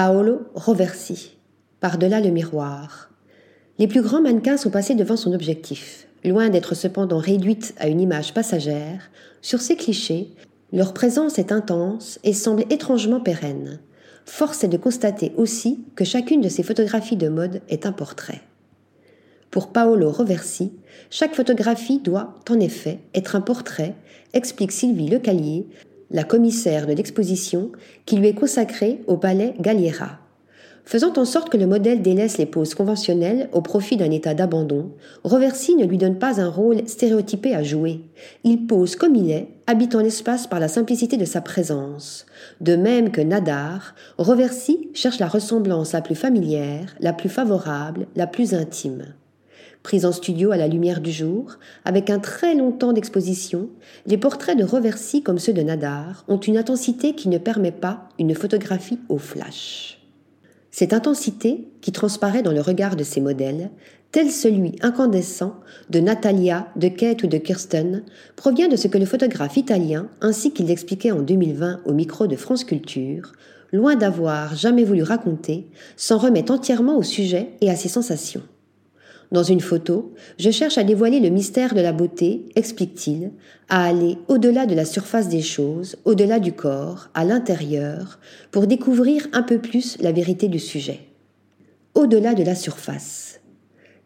Paolo Roversi, Par-delà le miroir. Les plus grands mannequins sont passés devant son objectif. Loin d'être cependant réduite à une image passagère, sur ces clichés, leur présence est intense et semble étrangement pérenne. Force est de constater aussi que chacune de ces photographies de mode est un portrait. Pour Paolo Roversi, chaque photographie doit, en effet, être un portrait, explique Sylvie Lecallier, la commissaire de l'exposition, qui lui est consacrée au palais Galliera. Faisant en sorte que le modèle délaisse les poses conventionnelles au profit d'un état d'abandon, Roversi ne lui donne pas un rôle stéréotypé à jouer. Il pose comme il est, habitant l'espace par la simplicité de sa présence. De même que Nadar, Roversi cherche la ressemblance la plus familière, la plus favorable, la plus intime. Prise en studio à la lumière du jour, avec un très long temps d'exposition, les portraits de Roversi comme ceux de Nadar ont une intensité qui ne permet pas une photographie au flash. Cette intensité, qui transparaît dans le regard de ces modèles, tel celui incandescent de Natalia, de Kate ou de Kirsten, provient de ce que le photographe italien, ainsi qu'il l'expliquait en 2020 au micro de France Culture, loin d'avoir jamais voulu raconter, s'en remet entièrement au sujet et à ses sensations. Dans une photo, je cherche à dévoiler le mystère de la beauté, explique-t-il, à aller au-delà de la surface des choses, au-delà du corps, à l'intérieur, pour découvrir un peu plus la vérité du sujet. Au-delà de la surface.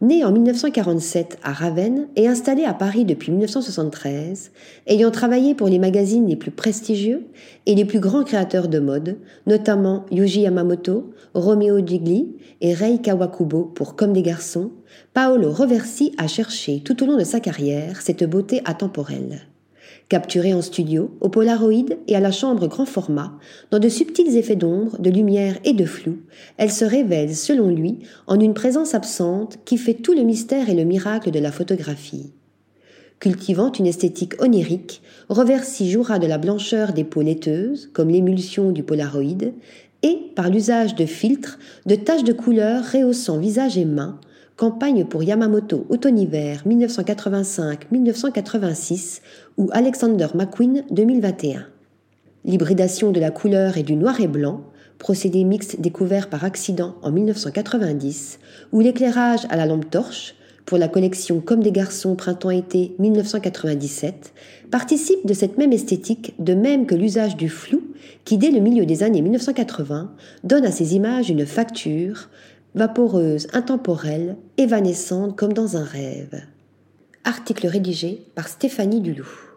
Né en 1947 à Ravenne et installé à Paris depuis 1973, ayant travaillé pour les magazines les plus prestigieux et les plus grands créateurs de mode, notamment Yuji Yamamoto, Romeo Gigli et Rei Kawakubo pour Comme des garçons, Paolo Roversi a cherché tout au long de sa carrière cette beauté atemporelle. Capturée en studio, au Polaroid et à la chambre grand format, dans de subtils effets d'ombre, de lumière et de flou, elle se révèle, selon lui, en une présence absente qui fait tout le mystère et le miracle de la photographie. Cultivant une esthétique onirique, Reversi jouera de la blancheur des peaux laiteuses, comme l'émulsion du Polaroid, et, par l'usage de filtres, de taches de couleur rehaussant visage et mains, Campagne pour Yamamoto automne-hiver 1985-1986 ou Alexander McQueen 2021. L'hybridation de la couleur et du noir et blanc, procédé mixte découvert par accident en 1990, ou l'éclairage à la lampe torche, pour la collection Comme des garçons printemps-été 1997, participe de cette même esthétique, de même que l'usage du flou, qui dès le milieu des années 1980 donne à ces images une facture, vaporeuse, intemporelle, évanescente comme dans un rêve. Article rédigé par Stéphanie Dulou.